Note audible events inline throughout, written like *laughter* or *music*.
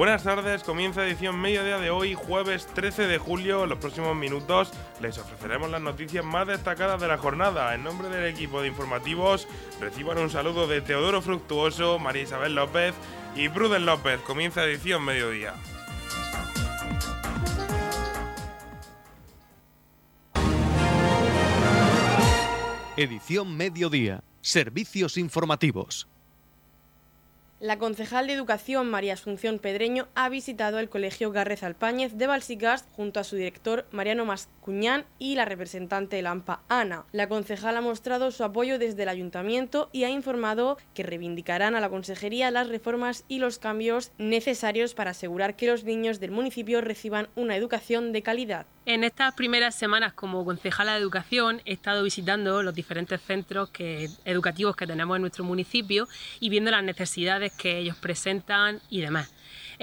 Buenas tardes, comienza edición mediodía de hoy, jueves 13 de julio. En los próximos minutos les ofreceremos las noticias más destacadas de la jornada. En nombre del equipo de informativos, reciban un saludo de Teodoro Fructuoso, María Isabel López y Pruden López. Comienza edición mediodía. Edición mediodía. Servicios informativos. La concejal de Educación, María Asunción Pedreño, ha visitado el Colegio Garrez Alpáñez de Balsigast junto a su director, Mariano Mascuñán, y la representante del AMPA, Ana. La concejal ha mostrado su apoyo desde el ayuntamiento y ha informado que reivindicarán a la consejería las reformas y los cambios necesarios para asegurar que los niños del municipio reciban una educación de calidad. En estas primeras semanas como concejala de educación he estado visitando los diferentes centros educativos que tenemos en nuestro municipio y viendo las necesidades que ellos presentan y demás.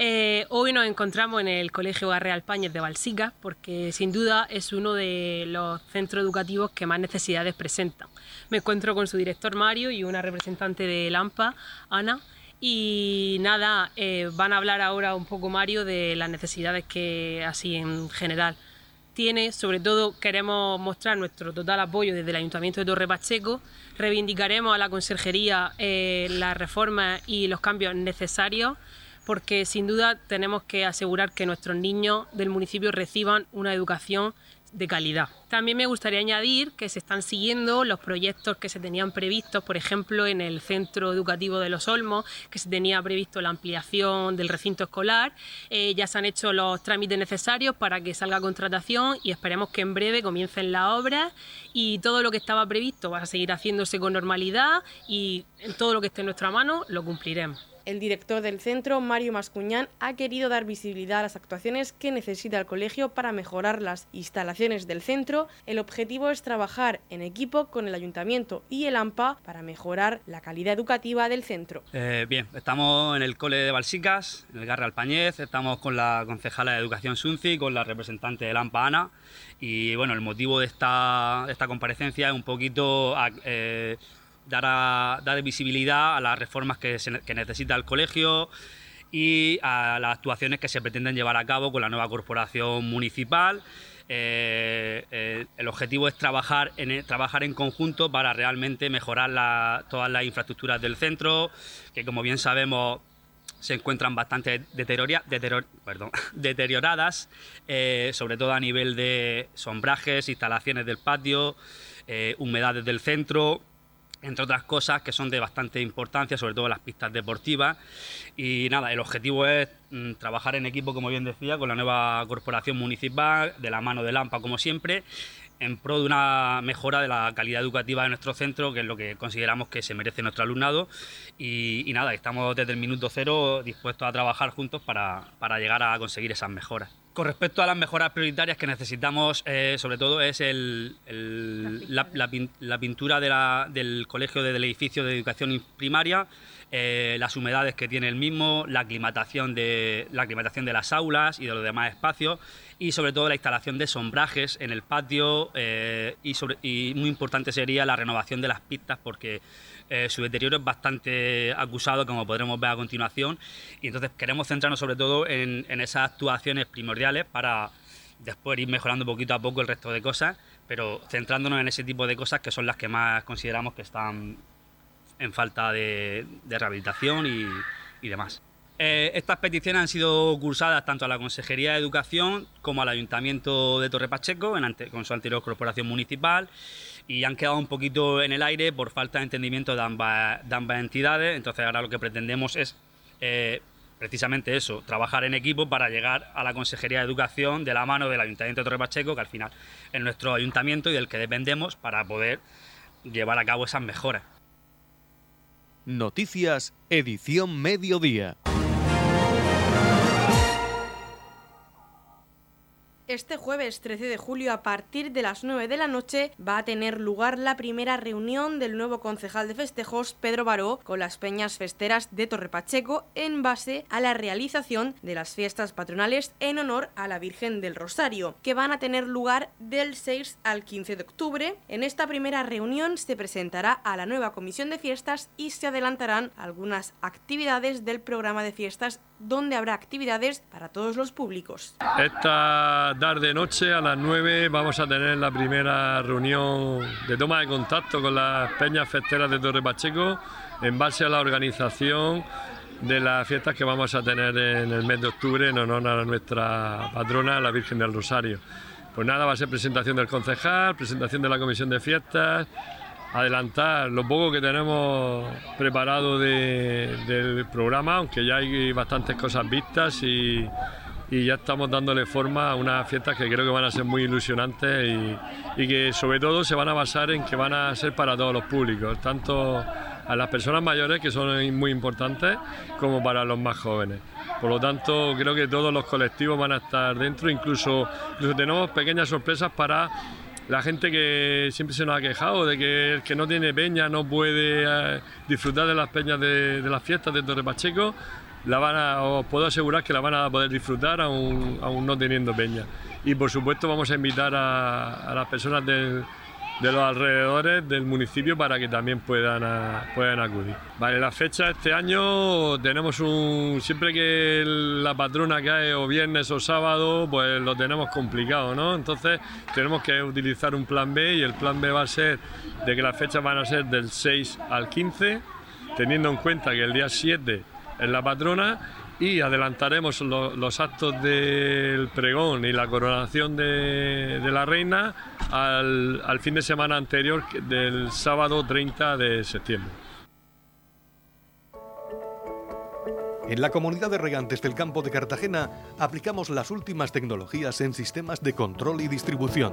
Eh, hoy nos encontramos en el Colegio Garreal Páñez de Balsica porque sin duda es uno de los centros educativos que más necesidades presentan. Me encuentro con su director Mario y una representante de LAMPA, Ana. Y nada, eh, van a hablar ahora un poco Mario de las necesidades que así en general tiene, sobre todo queremos mostrar nuestro total apoyo desde el Ayuntamiento de Torre Pacheco, reivindicaremos a la Conserjería eh, las reformas y los cambios necesarios porque sin duda tenemos que asegurar que nuestros niños del municipio reciban una educación de calidad. También me gustaría añadir que se están siguiendo los proyectos que se tenían previstos, por ejemplo, en el Centro Educativo de Los Olmos, que se tenía previsto la ampliación del recinto escolar. Eh, ya se han hecho los trámites necesarios para que salga contratación y esperemos que en breve comiencen las obras y todo lo que estaba previsto va a seguir haciéndose con normalidad y todo lo que esté en nuestra mano lo cumpliremos. El director del centro, Mario Mascuñán, ha querido dar visibilidad a las actuaciones que necesita el colegio para mejorar las instalaciones del centro. El objetivo es trabajar en equipo con el ayuntamiento y el AMPA para mejorar la calidad educativa del centro. Eh, bien, estamos en el cole de Balsicas, en el Garra Alpañez, estamos con la concejala de Educación Sunci, con la representante del AMPA Ana. Y bueno, el motivo de esta, esta comparecencia es un poquito eh, dar, dar visibilidad a las reformas que, necesita el colegio y a las actuaciones que se pretenden llevar a cabo con la nueva corporación municipal. Eh, eh, el objetivo es trabajar en, trabajar en conjunto para realmente mejorar todas las infraestructuras del centro, que como bien sabemos se encuentran bastante *laughs* deterioradas, eh, sobre todo a nivel de sombrajes, instalaciones del patio, humedades del centro entre otras cosas que son de bastante importancia, sobre todo las pistas deportivas. Y nada, el objetivo es mm, trabajar en equipo, como bien decía, con la nueva corporación municipal, de la mano de Lampa, como siempre, en pro de una mejora de la calidad educativa de nuestro centro, que es lo que consideramos que se merece nuestro alumnado. Y, nada, estamos desde el minuto cero dispuestos a trabajar juntos para, para llegar a conseguir esas mejoras. Con respecto a las mejoras prioritarias que necesitamos, eh, sobre todo, es la, pintura del colegio del edificio de educación primaria, eh, las humedades que tiene el mismo, la aclimatación, de, la aclimatación de las aulas y de los demás espacios y sobre todo la instalación de sombrajes en el patio eh, y, muy importante sería la renovación de las pistas porque eh, su deterioro es bastante acusado, como podremos ver a continuación, y entonces queremos centrarnos sobre todo en, esas actuaciones primordiales para después ir mejorando poquito a poco el resto de cosas, pero centrándonos en ese tipo de cosas que son las que más consideramos que están en falta de, rehabilitación y, demás. Eh, estas peticiones han sido cursadas tanto a la Consejería de Educación como al Ayuntamiento de Torre Pacheco, con su anterior corporación municipal, y han quedado un poquito en el aire por falta de entendimiento de ambas, entidades. Entonces ahora lo que pretendemos es eh, precisamente eso, trabajar en equipo para llegar a la Consejería de Educación de la mano del Ayuntamiento de Torre Pacheco, que al final es nuestro ayuntamiento y del que dependemos para poder llevar a cabo esas mejoras. Noticias, edición mediodía. Este jueves 13 de julio a partir de las 9 de la noche va a tener lugar la primera reunión del nuevo concejal de festejos Pedro Baró con las peñas festeras de Torre Pacheco en base a la realización de las fiestas patronales en honor a la Virgen del Rosario, que van a tener lugar del 6 al 15 de octubre. En esta primera reunión se presentará a la nueva comisión de fiestas y se adelantarán algunas actividades del programa de fiestas donde habrá actividades para todos los públicos. Esta tarde noche a las 9 vamos a tener la primera reunión de toma de contacto con las peñas festeras de Torre Pacheco en base a la organización de las fiestas que vamos a tener en el mes de octubre en honor a nuestra patrona, la Virgen del Rosario. Pues nada, va a ser presentación del concejal, presentación de la comisión de fiestas, adelantar lo poco que tenemos preparado del programa, aunque ya hay bastantes cosas vistas y, ya estamos dándole forma a unas fiestas que creo que van a ser muy ilusionantes y, que sobre todo se van a basar en que van a ser para todos los públicos, tanto a las personas mayores, que son muy importantes, como para los más jóvenes. Por lo tanto, creo que todos los colectivos van a estar dentro, incluso, tenemos pequeñas sorpresas para la gente que siempre se nos ha quejado de que el que no tiene peña no puede eh, disfrutar de las peñas de, las fiestas de Torre Pacheco, la van a, os puedo asegurar que la van a poder disfrutar aún, aún no teniendo peña. Y por supuesto vamos a invitar a las personas del, de los alrededores del municipio para que también puedan, puedan acudir. Vale, la fecha este año tenemos un. Siempre que la patrona cae o viernes o sábado, pues lo tenemos complicado, ¿no? Entonces tenemos que utilizar un plan B y el plan B va a ser de que las fechas van a ser del 6 al 15, teniendo en cuenta que el día 7 es la patrona y adelantaremos los actos del pregón y la coronación de, la reina al, fin de semana anterior del sábado 30 de septiembre. En la comunidad de regantes del campo de Cartagena aplicamos las últimas tecnologías en sistemas de control y distribución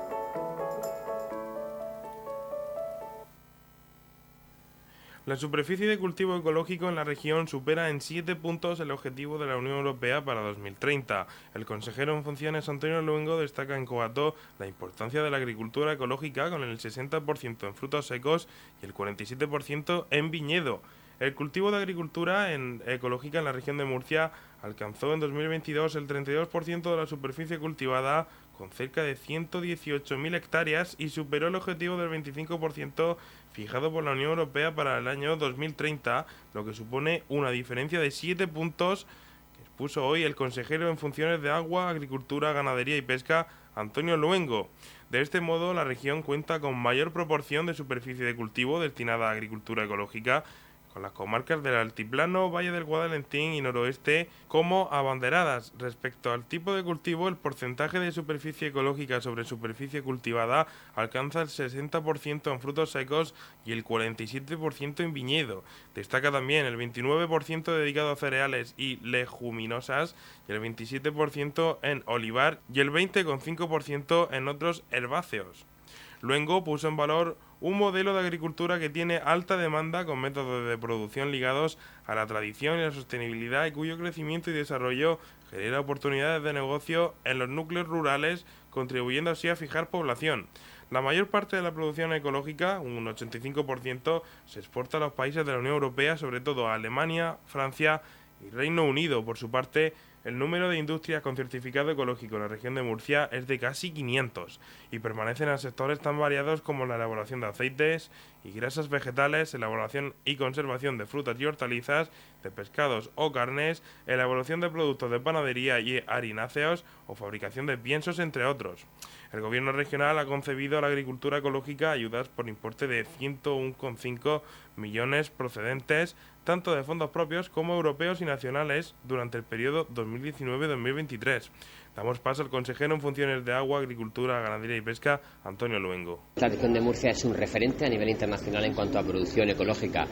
La superficie de cultivo ecológico en la región supera en 7 puntos el objetivo de la Unión Europea para 2030. El consejero en funciones Antonio Luengo destaca en Coato la importancia de la agricultura ecológica con el 60% en frutos secos y el 47% en viñedo. El cultivo de agricultura ecológica en la región de Murcia alcanzó en 2022 el 32% de la superficie cultivada con cerca de 118.000 hectáreas y superó el objetivo del 25% fijado por la Unión Europea para el año 2030, lo que supone una diferencia de 7 puntos que expuso hoy el consejero en funciones de agua, agricultura, ganadería y pesca, Antonio Luengo. De este modo, la región cuenta con mayor proporción de superficie de cultivo destinada a agricultura ecológica con las comarcas del Altiplano, Valle del Guadalentín y Noroeste como abanderadas. Respecto al tipo de cultivo, el porcentaje de superficie ecológica sobre superficie cultivada alcanza el 60% en frutos secos y el 47% en viñedo. Destaca también el 29% dedicado a cereales y leguminosas y el 27% en olivar y el 20,5% en otros herbáceos. Luego puso en valor un modelo de agricultura que tiene alta demanda con métodos de producción ligados a la tradición y la sostenibilidad y cuyo crecimiento y desarrollo genera oportunidades de negocio en los núcleos rurales, contribuyendo así a fijar población. La mayor parte de la producción ecológica, un 85%, se exporta a los países de la Unión Europea, sobre todo a Alemania, Francia y Reino Unido. Por su parte, el número de industrias con certificado ecológico en la región de Murcia es de casi 500 y permanecen en sectores tan variados como la elaboración de aceites y grasas vegetales, elaboración y conservación de frutas y hortalizas, de pescados o carnes, elaboración de productos de panadería y harináceos o fabricación de piensos, entre otros. El gobierno regional ha concebido a la agricultura ecológica ayudas por importe de 101,5 millones procedentes tanto de fondos propios como europeos y nacionales durante el periodo 2019-2023. Damos paso al consejero en funciones de agua, agricultura, ganadería y pesca, Antonio Luengo. La región de Murcia es un referente a nivel internacional en cuanto a producción ecológica.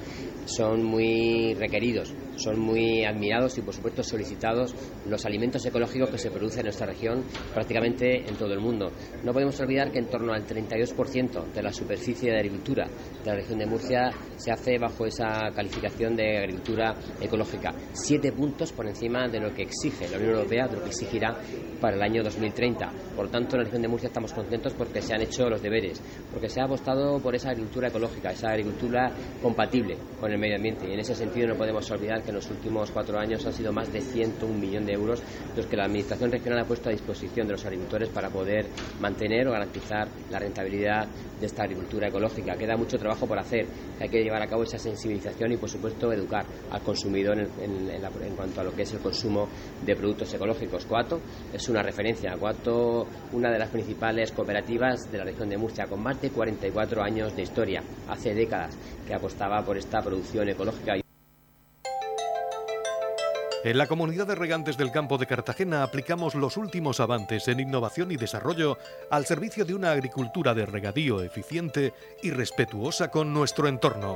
Son muy requeridos, son muy admirados y por supuesto solicitados los alimentos ecológicos que se producen en nuestra región prácticamente en todo el mundo. No podemos olvidar que en torno al 32% de la superficie de agricultura de la región de Murcia se hace bajo esa calificación de agricultura ecológica. Siete puntos por encima de lo que exige la Unión Europea, de lo que exigirá para el año 2030. Por tanto, en la región de Murcia estamos contentos porque se han hecho los deberes, porque se ha apostado por esa agricultura ecológica, esa agricultura compatible con el medio ambiente. Y en ese sentido no podemos olvidar que en los últimos cuatro años han sido más de 101 millones de euros los que la Administración regional ha puesto a disposición de los agricultores para poder mantener o garantizar la rentabilidad de esta agricultura ecológica. Queda mucho trabajo por hacer, hay que llevar a cabo esa sensibilización y, por supuesto, educar al consumidor en, en cuanto a lo que es el consumo de productos ecológicos. Coato es una referencia. Coato, una de las principales cooperativas de la región de Murcia, con más de 44 años de historia, hace décadas que apostaba por esta producción ecológica. En la comunidad de regantes del campo de Cartagena aplicamos los últimos avances en innovación y desarrollo al servicio de una agricultura de regadío eficiente y respetuosa con nuestro entorno.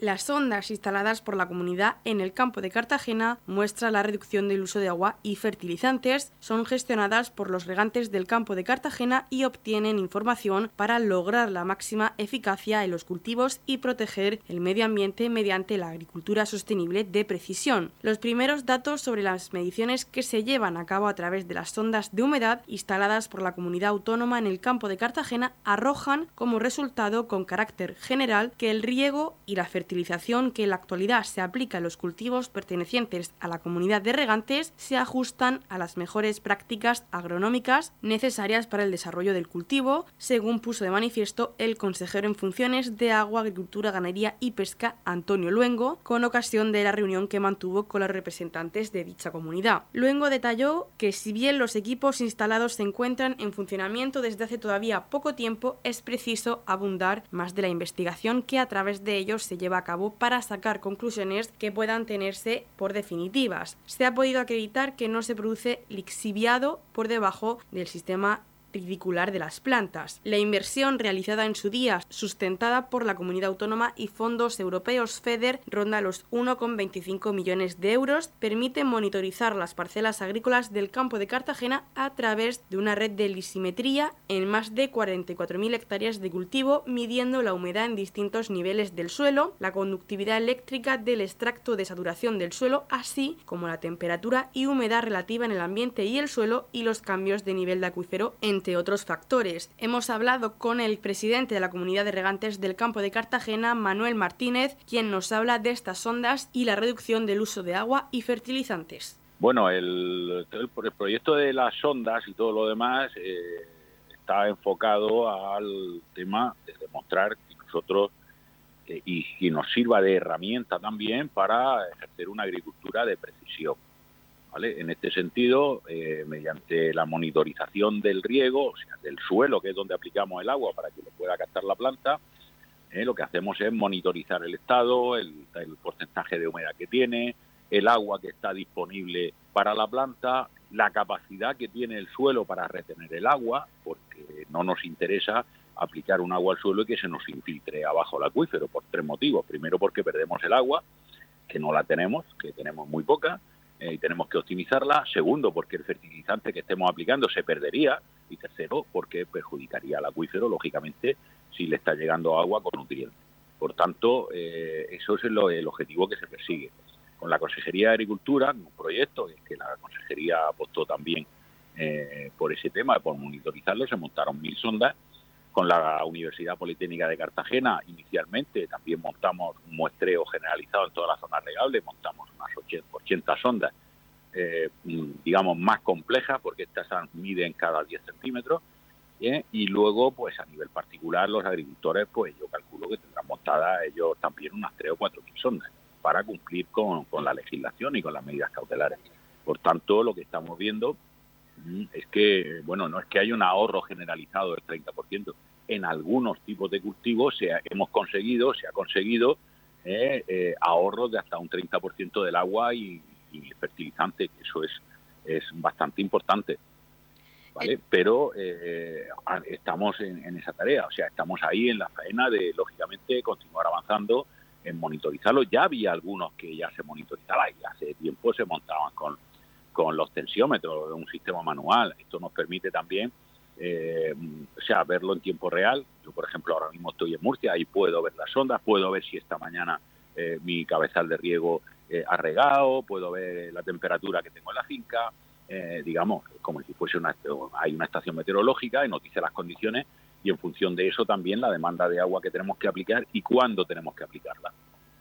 Las sondas instaladas por la comunidad en el campo de Cartagena muestran la reducción del uso de agua y fertilizantes. Son gestionadas por los regantes del campo de Cartagena y obtienen información para lograr la máxima eficacia en los cultivos y proteger el medio ambiente mediante la agricultura sostenible de precisión. Los primeros datos sobre las mediciones que se llevan a cabo a través de las sondas de humedad instaladas por la comunidad autónoma en el campo de Cartagena arrojan como resultado con carácter general que el riego y la fertilización fertilización que en la actualidad se aplica a los cultivos pertenecientes a la comunidad de regantes se ajustan a las mejores prácticas agronómicas necesarias para el desarrollo del cultivo, según puso de manifiesto el consejero en funciones de Agua, Agricultura, Ganadería y Pesca, Antonio Luengo, con ocasión de la reunión que mantuvo con los representantes de dicha comunidad. Luengo detalló que si bien los equipos instalados se encuentran en funcionamiento desde hace todavía poco tiempo, es preciso abundar más de la investigación que a través de ellos se lleva a cabo para sacar conclusiones que puedan tenerse por definitivas. Se ha podido acreditar que no se produce lixiviado por debajo del sistema ridicular de las plantas. La inversión realizada en su día, sustentada por la comunidad autónoma y fondos europeos FEDER, ronda los 1,25 millones de euros, permite monitorizar las parcelas agrícolas del campo de Cartagena a través de una red de lisimetría en más de 44.000 hectáreas de cultivo, midiendo la humedad en distintos niveles del suelo, la conductividad eléctrica del extracto de saturación del suelo, así como la temperatura y humedad relativa en el ambiente y el suelo y los cambios de nivel de acuífero en entre otros factores. Hemos hablado con el presidente de la comunidad de regantes del campo de Cartagena, Manuel Martínez, quien nos habla de estas ondas y la reducción del uso de agua y fertilizantes. Bueno, el, proyecto de las sondas y todo lo demás eh, está enfocado al tema de demostrar que nosotros y que nos sirva de herramienta también para ejercer una agricultura de precisión. En este sentido, eh, mediante la monitorización del riego, o sea, del suelo, que es donde aplicamos el agua para que lo pueda captar la planta, eh, lo que hacemos es monitorizar el estado, el, porcentaje de humedad que tiene, el agua que está disponible para la planta, la capacidad que tiene el suelo para retener el agua, porque no nos interesa aplicar un agua al suelo y que se nos infiltre abajo el acuífero por tres motivos. Primero, porque perdemos el agua, que no la tenemos, que tenemos muy poca eh, y tenemos que optimizarla. Segundo, porque el fertilizante que estemos aplicando se perdería. Y tercero, porque perjudicaría al acuífero, lógicamente, si le está llegando agua con nutrientes. Por tanto, eh, eso es el, objetivo que se persigue. Con la Consejería de Agricultura, un proyecto que la Consejería apostó también eh, por ese tema, por monitorizarlo, se montaron mil sondas con la Universidad Politécnica de Cartagena, inicialmente también montamos un muestreo generalizado en toda la zona regable, montamos unas 80 sondas, eh, digamos, más complejas, porque estas miden cada 10 centímetros, ¿eh? y luego, pues a nivel particular, los agricultores, pues yo calculo que tendrán montadas ellos también unas 3 o 4 mil sondas para cumplir con, con la legislación y con las medidas cautelares. Por tanto, lo que estamos viendo es que, bueno, no es que haya un ahorro generalizado del 30%, en algunos tipos de cultivos se hemos conseguido, se ha conseguido eh, eh, ahorros de hasta un 30% del agua y, y fertilizante, que eso es, es bastante importante. ¿vale? Pero eh, estamos en, en, esa tarea, o sea, estamos ahí en la faena de, lógicamente, continuar avanzando en monitorizarlo. Ya había algunos que ya se monitorizaban y hace tiempo se montaban con, con los tensiómetros un sistema manual. Esto nos permite también, eh, o sea, verlo en tiempo real. Yo, por ejemplo, ahora mismo estoy en Murcia y puedo ver las ondas, puedo ver si esta mañana eh, mi cabezal de riego eh, ha regado, puedo ver la temperatura que tengo en la finca, eh, digamos, como si fuese una, hay una estación meteorológica y nos dice las condiciones y en función de eso también la demanda de agua que tenemos que aplicar y cuándo tenemos que aplicarla.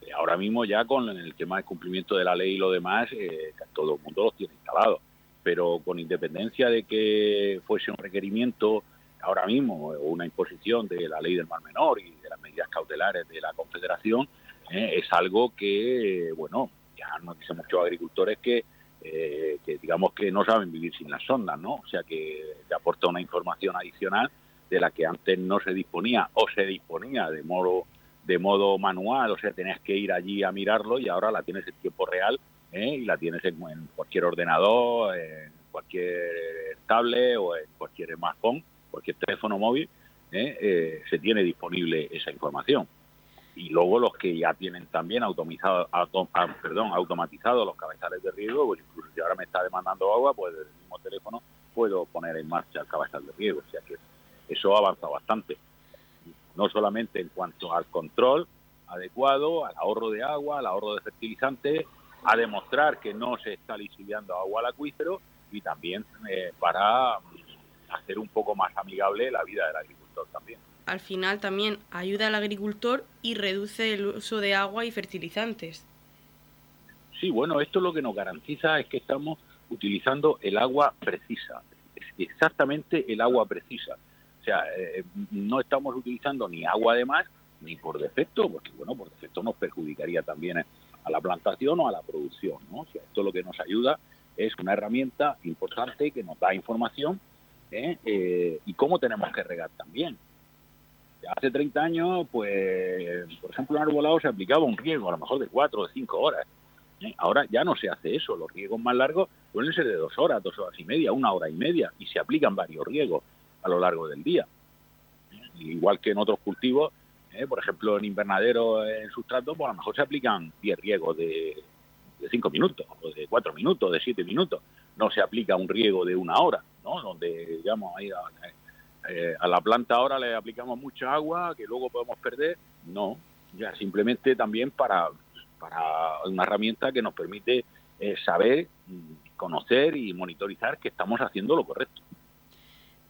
Eh, ahora mismo ya con el tema del cumplimiento de la ley y lo demás, eh, todo el mundo los tiene instalado, pero con independencia de que fuese un requerimiento ahora mismo o una imposición de la ley del Mar Menor y de las medidas cautelares de la Confederación, eh, es algo que, bueno, ya nos dicen muchos agricultores que, eh, que digamos que no saben vivir sin las sondas, ¿no? O sea que te aporta una información adicional de la que antes no se disponía o se disponía de modo de modo manual, o sea, tenías que ir allí a mirarlo y ahora la tienes en tiempo real ¿eh? y la tienes en, cualquier ordenador, en cualquier tablet o en cualquier smartphone, cualquier teléfono móvil, ¿eh? Eh, se tiene disponible esa información. Y luego los que ya tienen también automatizado, autom, perdón, automatizado los cabezales de riego, pues incluso si ahora me está demandando agua, pues desde el mismo teléfono puedo poner en marcha el cabezal de riego. O sea que eso ha avanzado bastante. No solamente en cuanto al control adecuado, al ahorro de agua, al ahorro de fertilizantes, a demostrar que no se está lisiviando agua al acuífero y también eh, para hacer un poco más amigable la vida del agricultor también. Al final también ayuda al agricultor y reduce el uso de agua y fertilizantes. Sí, bueno, esto lo que nos garantiza es que estamos utilizando el agua precisa, exactamente el agua precisa sea, eh, no estamos utilizando ni agua de más ni por defecto, porque bueno, por defecto nos perjudicaría también a la plantación o a la producción, ¿no? O sea, esto lo que nos ayuda es una herramienta importante que nos da información ¿eh? Eh, y cómo tenemos que regar también. Hace 30 años, pues, por ejemplo, en arbolado se aplicaba un riego a lo mejor de 4 o 5 horas. Ahora ya no se hace eso, los riegos más largos pueden ser de 2 horas, 2 horas y media, una hora y media, y se aplican varios riegos a lo largo del día. Igual que en otros cultivos, eh, por ejemplo, en invernadero, en sustrato, pues a lo mejor se aplican 10 riegos de, de 5 minutos, o de 4 minutos, de 7 minutos. No se aplica un riego de una hora, ¿no? Donde, digamos, ahí a, eh, a la planta ahora le aplicamos mucha agua que luego podemos perder. No, ya simplemente también para, para una herramienta que nos permite eh, saber, conocer y monitorizar que estamos haciendo lo correcto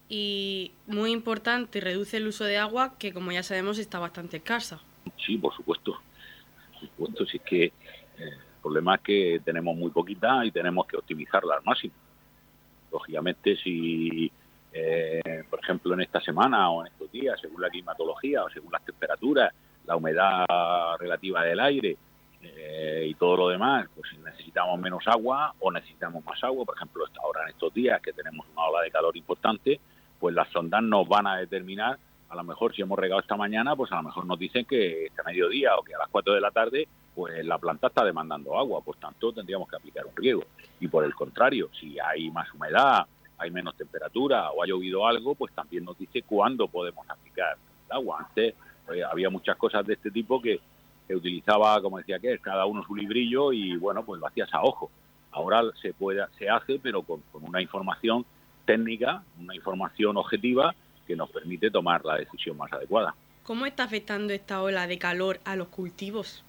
y muy importante, reduce el uso de agua que como ya sabemos está bastante escasa. Sí, por supuesto. Por supuesto, si es que eh, el problema es que tenemos muy poquita y tenemos que optimizarla al máximo. Lógicamente, si, eh, por ejemplo, en esta semana o en estos días, según la climatología o según las temperaturas, la humedad relativa del aire eh, y todo lo demás, pues si necesitamos menos agua o necesitamos más agua, por ejemplo, ahora en estos días que tenemos una ola de calor importante, pues las sondas nos van a determinar, a lo mejor si hemos regado esta mañana, pues a lo mejor nos dicen que este mediodía o que a las 4 de la tarde, pues la planta está demandando agua, por tanto tendríamos que aplicar un riego. Y por el contrario, si hay más humedad, hay menos temperatura o ha llovido algo, pues también nos dice cuándo podemos aplicar el agua. Antes pues, había muchas cosas de este tipo que se utilizaba, como decía que cada uno su librillo y bueno, pues lo hacías a ojo. Ahora se puede, se hace, pero con, con una información técnica, una información objetiva que nos permite tomar la decisión más adecuada. ¿Cómo está afectando esta ola de calor a los cultivos?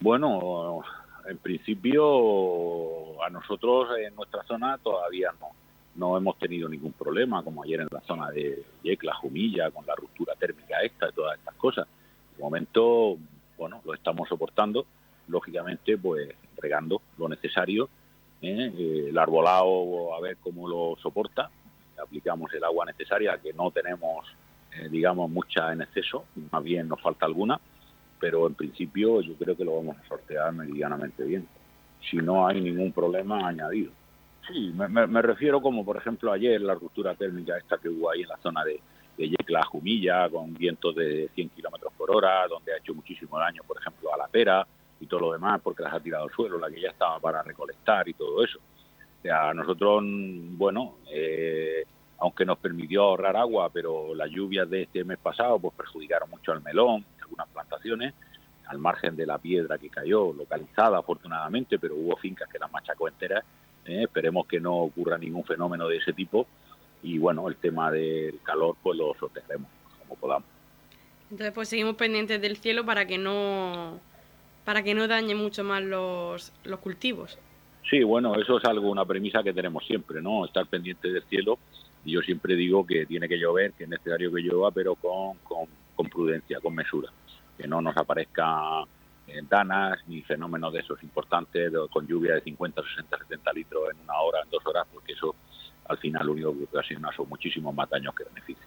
Bueno, en principio a nosotros en nuestra zona todavía no, no hemos tenido ningún problema, como ayer en la zona de Yecla, Jumilla, con la ruptura térmica esta y todas estas cosas. De momento, bueno, lo estamos soportando, lógicamente, pues regando lo necesario ¿eh? el arbolado a ver cómo lo soporta, aplicamos el agua necesaria, que no tenemos, eh, digamos, mucha en exceso, más bien nos falta alguna, pero en principio yo creo que lo vamos a sortear medianamente bien, si no hay ningún problema añadido. Sí, me, me, me refiero como por ejemplo ayer la ruptura térmica esta que hubo ahí en la zona de, de Yecla Jumilla con vientos de 100 kilómetros por hora, donde ha hecho muchísimo daño, por ejemplo, a la pera y todo lo demás, porque las ha tirado al suelo, la que ya estaba para recolectar y todo eso. O sea, nosotros, bueno, eh, aunque nos permitió ahorrar agua, pero las lluvias de este mes pasado pues perjudicaron mucho al melón, algunas plantaciones, al margen de la piedra que cayó, localizada afortunadamente, pero hubo fincas que las machacó enteras. ¿eh? esperemos que no ocurra ningún fenómeno de ese tipo y bueno, el tema del calor pues lo sostenemos como podamos. Entonces pues seguimos pendientes del cielo para que no para que no dañe mucho más los, los cultivos. Sí, bueno, eso es algo, una premisa que tenemos siempre, ¿no? Estar pendiente del cielo. Y yo siempre digo que tiene que llover, que es necesario que llueva, pero con, con, con prudencia, con mesura. Que no nos aparezca danas ni fenómenos de esos importantes con lluvia de 50, 60, 70 litros en una hora, en dos horas, porque eso al final lo único que ocasiona son muchísimos más daños que beneficios.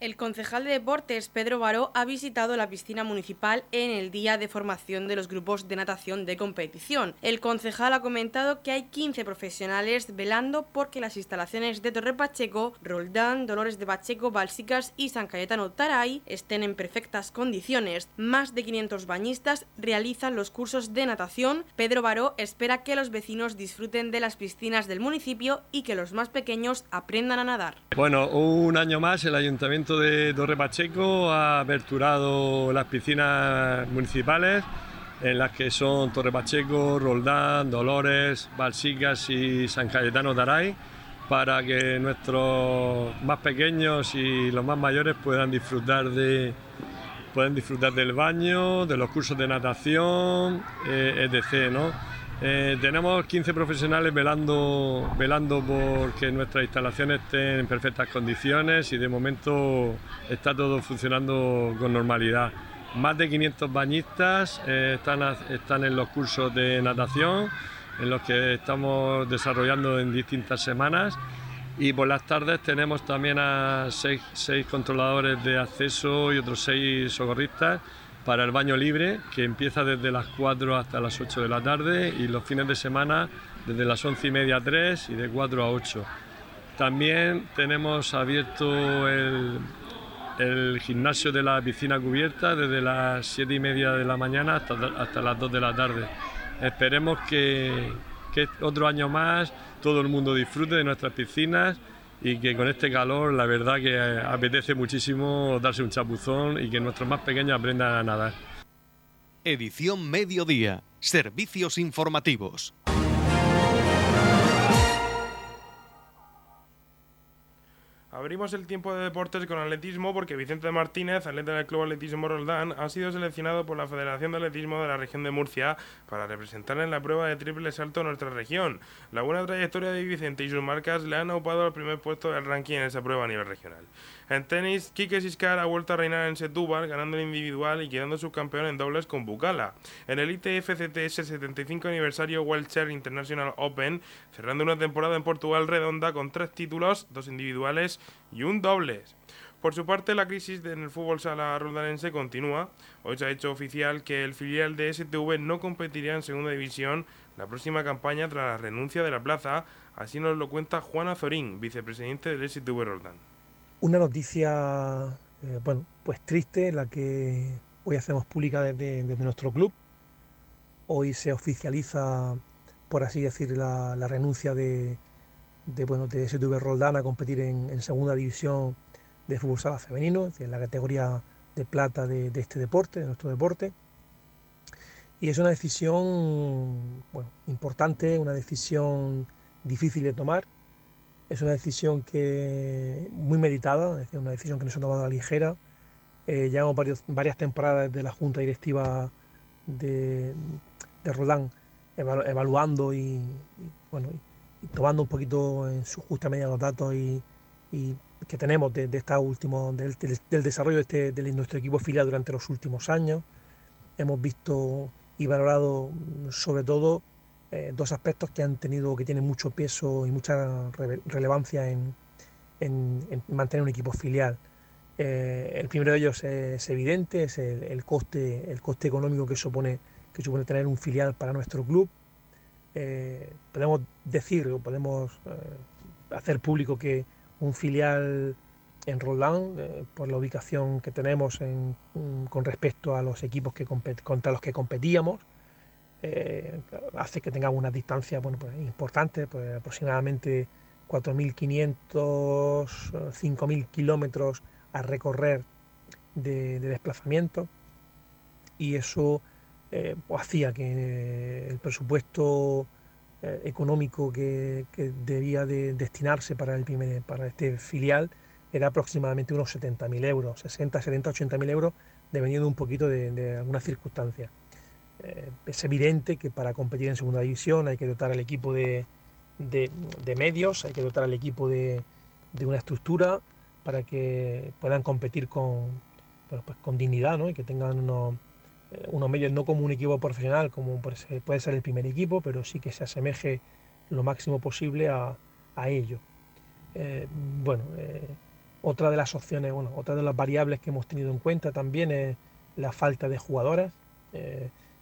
El concejal de deportes Pedro Baró ha visitado la piscina municipal en el día de formación de los grupos de natación de competición. El concejal ha comentado que hay 15 profesionales velando porque las instalaciones de Torre Pacheco, Roldán, Dolores de Pacheco, Balsicas y San Cayetano Taray estén en perfectas condiciones. Más de 500 bañistas realizan los cursos de natación. Pedro Baró espera que los vecinos disfruten de las piscinas del municipio y que los más pequeños aprendan a nadar. Bueno, un año más el ayuntamiento de Torre Pacheco ha aperturado las piscinas municipales en las que son Torre Pacheco, Roldán, Dolores, Balsicas y San Cayetano Daray para que nuestros más pequeños y los más mayores puedan disfrutar de pueden disfrutar del baño, de los cursos de natación, eh, etc. ¿no? Eh, tenemos 15 profesionales velando, velando por que nuestras instalaciones estén en perfectas condiciones y de momento está todo funcionando con normalidad. Más de 500 bañistas eh, están, están en los cursos de natación, en los que estamos desarrollando en distintas semanas. Y por las tardes tenemos también a seis, seis controladores de acceso y otros seis socorristas para el baño libre, que empieza desde las 4 hasta las 8 de la tarde y los fines de semana desde las 11 y media a 3 y de 4 a 8. También tenemos abierto el, el gimnasio de la piscina cubierta desde las 7 y media de la mañana hasta, hasta las 2 de la tarde. Esperemos que, que otro año más todo el mundo disfrute de nuestras piscinas y que con este calor la verdad que apetece muchísimo darse un chapuzón y que nuestros más pequeños aprendan a nadar. Edición Mediodía. Servicios informativos. Abrimos el tiempo de deportes con atletismo porque Vicente Martínez, atleta del Club Atletismo Roldán, ha sido seleccionado por la Federación de Atletismo de la región de Murcia para representar en la prueba de triple salto nuestra región. La buena trayectoria de Vicente y sus marcas le han aupado al primer puesto del ranking en esa prueba a nivel regional. En tenis, Kike Siskar ha vuelto a reinar en Setúbal, ganando el individual y quedando subcampeón en dobles con Bucala. En el ITF-CTS 75 aniversario Wheelchair International Open, cerrando una temporada en Portugal redonda con tres títulos, dos individuales y un dobles. Por su parte, la crisis en el fútbol sala rondanense continúa. Hoy se ha hecho oficial que el filial de STV no competiría en segunda división la próxima campaña tras la renuncia de la plaza. Así nos lo cuenta Juan Azorín, vicepresidente del STV Roldán una noticia, eh, bueno, pues triste, la que hoy hacemos pública desde, nuestro club. Hoy se oficializa, por así decir, la, renuncia de, de, bueno, de STV Roldán a competir en, segunda división de fútbol sala femenino, en la categoría de plata de, de, este deporte, de nuestro deporte. Y es una decisión bueno, importante, una decisión difícil de tomar, es una decisión que muy meditada, es una decisión que no se ha tomado a la ligera. Eh, llevamos varias temporadas de la Junta Directiva de, de evaluando y, bueno, y, tomando un poquito en su justa medida los datos y, que tenemos de, esta último, del, desarrollo de, este, de nuestro equipo filial durante los últimos años. Hemos visto y valorado sobre todo eh, dos aspectos que han tenido, que tienen mucho peso y mucha relevancia en, mantener un equipo filial. Eh, el primero de ellos es evidente, es el, coste, el coste económico que supone, que supone tener un filial para nuestro club. Eh, podemos decir o podemos eh, hacer público que un filial en Roldán, por la ubicación que tenemos con respecto a los equipos que contra los que competíamos, hace que tengamos una distancia bueno, pues, importante, pues, aproximadamente 4.500, 5.000 kilómetros a recorrer de, desplazamiento y eso eh, pues, hacía que el presupuesto eh, económico que, debía de destinarse para, el primer, para este filial era aproximadamente unos 70.000 euros, 60, 70, 80.000 euros, dependiendo un poquito de, de algunas circunstancias. Eh, es evidente que para competir en segunda división hay que dotar al equipo de, de medios, hay que dotar al equipo de, una estructura, para que puedan competir con, pues con dignidad ¿no? y que tengan unos, eh, unos, medios no como un equipo profesional, como puede ser el primer equipo, pero sí que se asemeje lo máximo posible a, ello. Eh, bueno, otra de las opciones, bueno, otra de las variables que hemos tenido en cuenta también es la falta de jugadoras.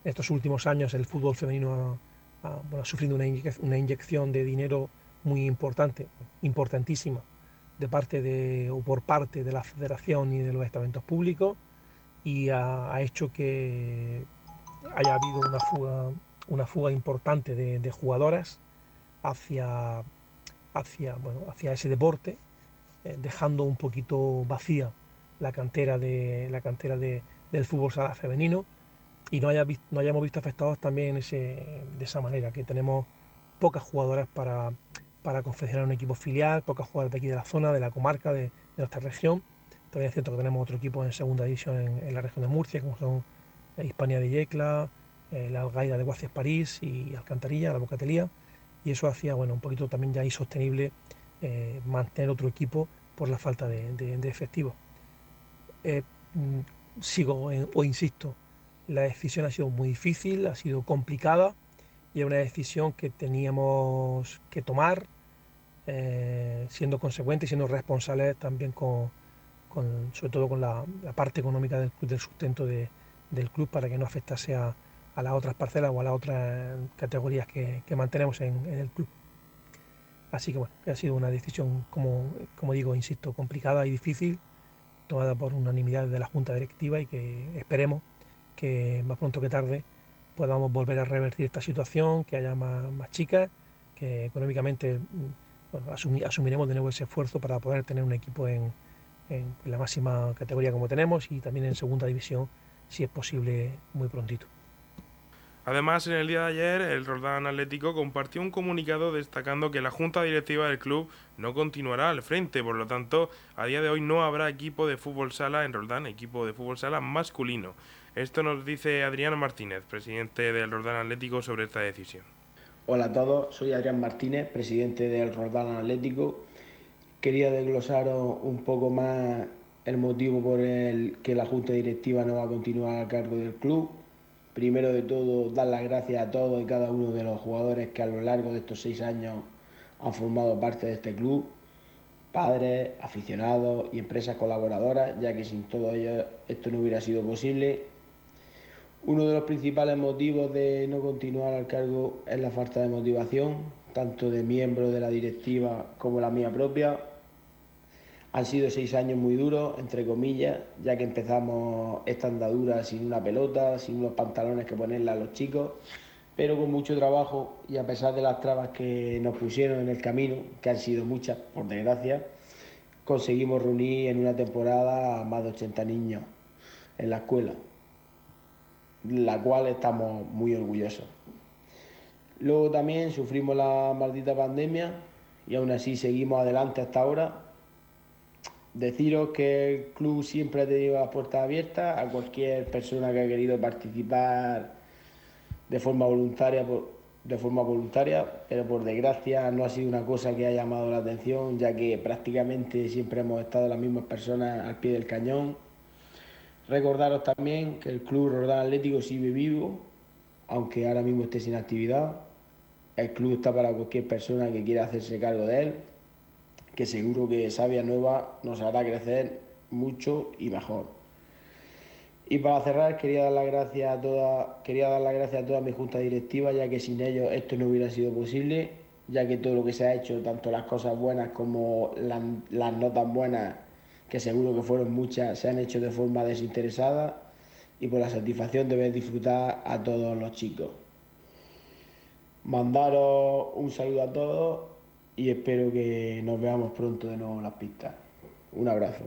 Estos últimos años el fútbol femenino ha, sufrido una, inyección de dinero muy importante, importantísima, de parte de, o por parte de la federación y de los estamentos públicos y ha, hecho que haya habido una fuga, una fuga importante de, jugadoras hacia, hacia, bueno, hacia ese deporte, eh, dejando un poquito vacía la cantera, de, la cantera de, del fútbol sala femenino y no, haya, no hayamos visto afectados también ese, de esa manera, que tenemos pocas jugadoras para, para confeccionar un equipo filial, pocas jugadoras de aquí de la zona, de la comarca, de, nuestra región. También es cierto que tenemos otro equipo en segunda división en, la región de Murcia, como son Hispania de Yecla, eh, la Algaida de Guacias París y Alcantarilla, la Bocatelía. Y eso hacía bueno, un poquito también ya insostenible eh, mantener otro equipo por la falta de, de, efectivos. Eh, mm, sigo o insisto, la decisión ha sido muy difícil, ha sido complicada y es una decisión que teníamos que tomar eh, siendo consecuentes y siendo responsables también con, sobre todo con la, parte económica del, del sustento del club para que no afectase a, las otras parcelas o a las otras categorías que, mantenemos en, el club. Así que bueno, ha sido una decisión, como, como digo, insisto, complicada y difícil, tomada por unanimidad de la Junta Directiva y que esperemos que más pronto que tarde podamos volver a revertir esta situación, que haya más, chicas, que económicamente mm, asumiremos de nuevo ese esfuerzo para poder tener un equipo en, la máxima categoría como tenemos y también en segunda división, si es posible, muy prontito. Además, en el día de ayer, el Roldán Atlético compartió un comunicado destacando que la junta directiva del club no continuará al frente, por lo tanto, a día de hoy no habrá equipo de fútbol sala en Roldán, equipo de fútbol sala masculino. Esto nos dice Adriano Martínez, presidente del Roldán Atlético, sobre esta decisión. Hola a todos, soy Adrián Martínez, presidente del Roldán Atlético. Quería desglosar un poco más el motivo por el que la Junta Directiva no va a continuar a cargo del club. Primero de todo, dar las gracias a todos y cada uno de los jugadores que a lo largo de estos seis años han formado parte de este club, padres, aficionados y empresas colaboradoras, ya que sin todos ellos esto no hubiera sido posible uno de los principales motivos de no continuar al cargo es la falta de motivación, tanto de miembros de la directiva como la mía propia. Han sido seis años muy duros, entre comillas, ya que empezamos esta andadura sin una pelota, sin unos pantalones que ponerle a los chicos, pero con mucho trabajo y a pesar de las trabas que nos pusieron en el camino, que han sido muchas, por desgracia, conseguimos reunir en una temporada a más de 80 niños en la escuela la cual estamos muy orgullosos. Luego también sufrimos la maldita pandemia y aún así seguimos adelante hasta ahora. Deciros que el club siempre ha tenido las puertas abiertas a cualquier persona que ha querido participar de forma voluntaria, de forma voluntaria, pero por desgracia no ha sido una cosa que ha llamado la atención, ya que prácticamente siempre hemos estado las mismas personas al pie del cañón Recordaros también que el Club Rodal Atlético sigue vivo, aunque ahora mismo esté sin actividad. El club está para cualquier persona que quiera hacerse cargo de él, que seguro que Sabia Nueva nos hará crecer mucho y mejor. Y para cerrar quería dar las gracias a toda, a toda mi junta directiva, ya que sin ellos esto no hubiera sido posible, ya que todo lo que se ha hecho, tanto las cosas buenas como las, las no tan buenas, que seguro que fueron muchas, se han hecho de forma desinteresada y por la satisfacción de ver disfrutar a todos los chicos. Mandaros un saludo a todos y espero que nos veamos pronto de nuevo en las pistas. Un abrazo.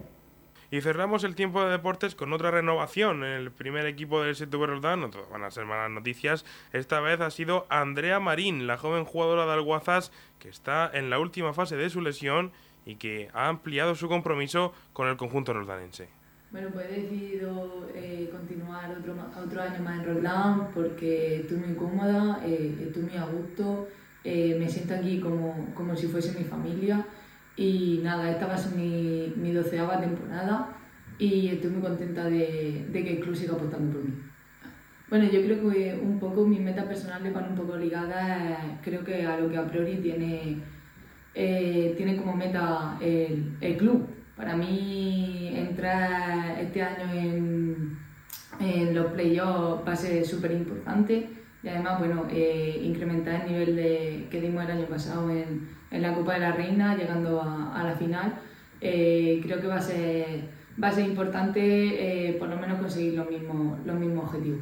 Y cerramos el tiempo de deportes con otra renovación en el primer equipo del STV Roldán. No todas van a ser malas noticias. Esta vez ha sido Andrea Marín, la joven jugadora de Alguazas, que está en la última fase de su lesión y que ha ampliado su compromiso con el conjunto roldanense. Bueno, pues he decidido eh, continuar otro, otro año más en Roldán porque estoy muy cómoda, eh, estoy muy a gusto, eh, me siento aquí como, como si fuese mi familia. Y nada, esta va a ser mi, mi doceava temporada y estoy muy contenta de, de que el club siga apostando por mí. Bueno, yo creo que un poco mis metas personales van un poco ligadas, creo que a lo que a priori tiene, eh, tiene como meta el, el, club. Para mí entrar este año en, en los playoffs va a ser súper importante y además, bueno, eh, incrementar el nivel de, que dimos el año pasado en, en la Copa de la Reina, llegando a, la final. Eh, creo que va a ser, va a ser importante eh, por lo menos conseguir los mismos, los mismos objetivos.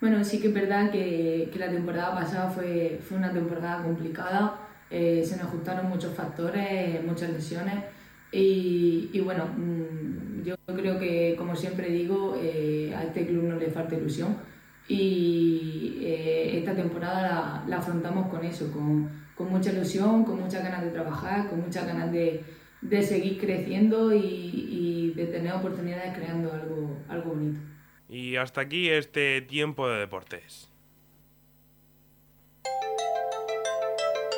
Bueno, sí que es verdad que, que la temporada pasada fue, fue una temporada complicada, se nos juntaron muchos factores, muchas lesiones y, y bueno, mmm, yo creo que como siempre digo, a este club no le falta ilusión y eh, esta temporada la, la, afrontamos con eso, con, con, mucha ilusión, con muchas ganas de trabajar, con muchas ganas de, de seguir creciendo y, y, de tener oportunidades creando algo, algo bonito. Y hasta aquí este tiempo de deportes.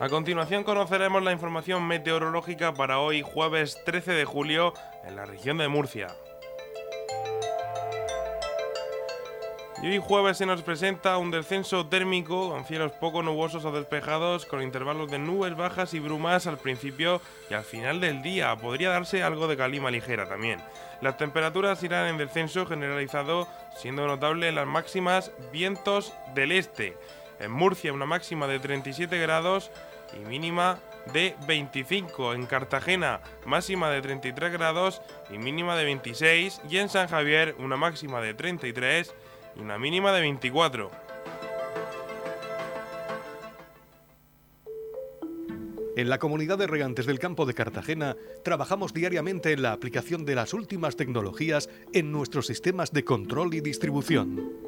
A continuación conoceremos la información meteorológica para hoy jueves 13 de julio en la región de Murcia. Y hoy jueves se nos presenta un descenso térmico con cielos poco nubosos o despejados con intervalos de nubes bajas y brumas al principio y al final del día. Podría darse algo de calima ligera también. Las temperaturas irán en descenso generalizado siendo notable las máximas vientos del este. En Murcia una máxima de 37 grados y mínima de 25. En Cartagena máxima de 33 grados y mínima de 26. Y en San Javier una máxima de 33 y una mínima de 24. En la comunidad de regantes del campo de Cartagena trabajamos diariamente en la aplicación de las últimas tecnologías en nuestros sistemas de control y distribución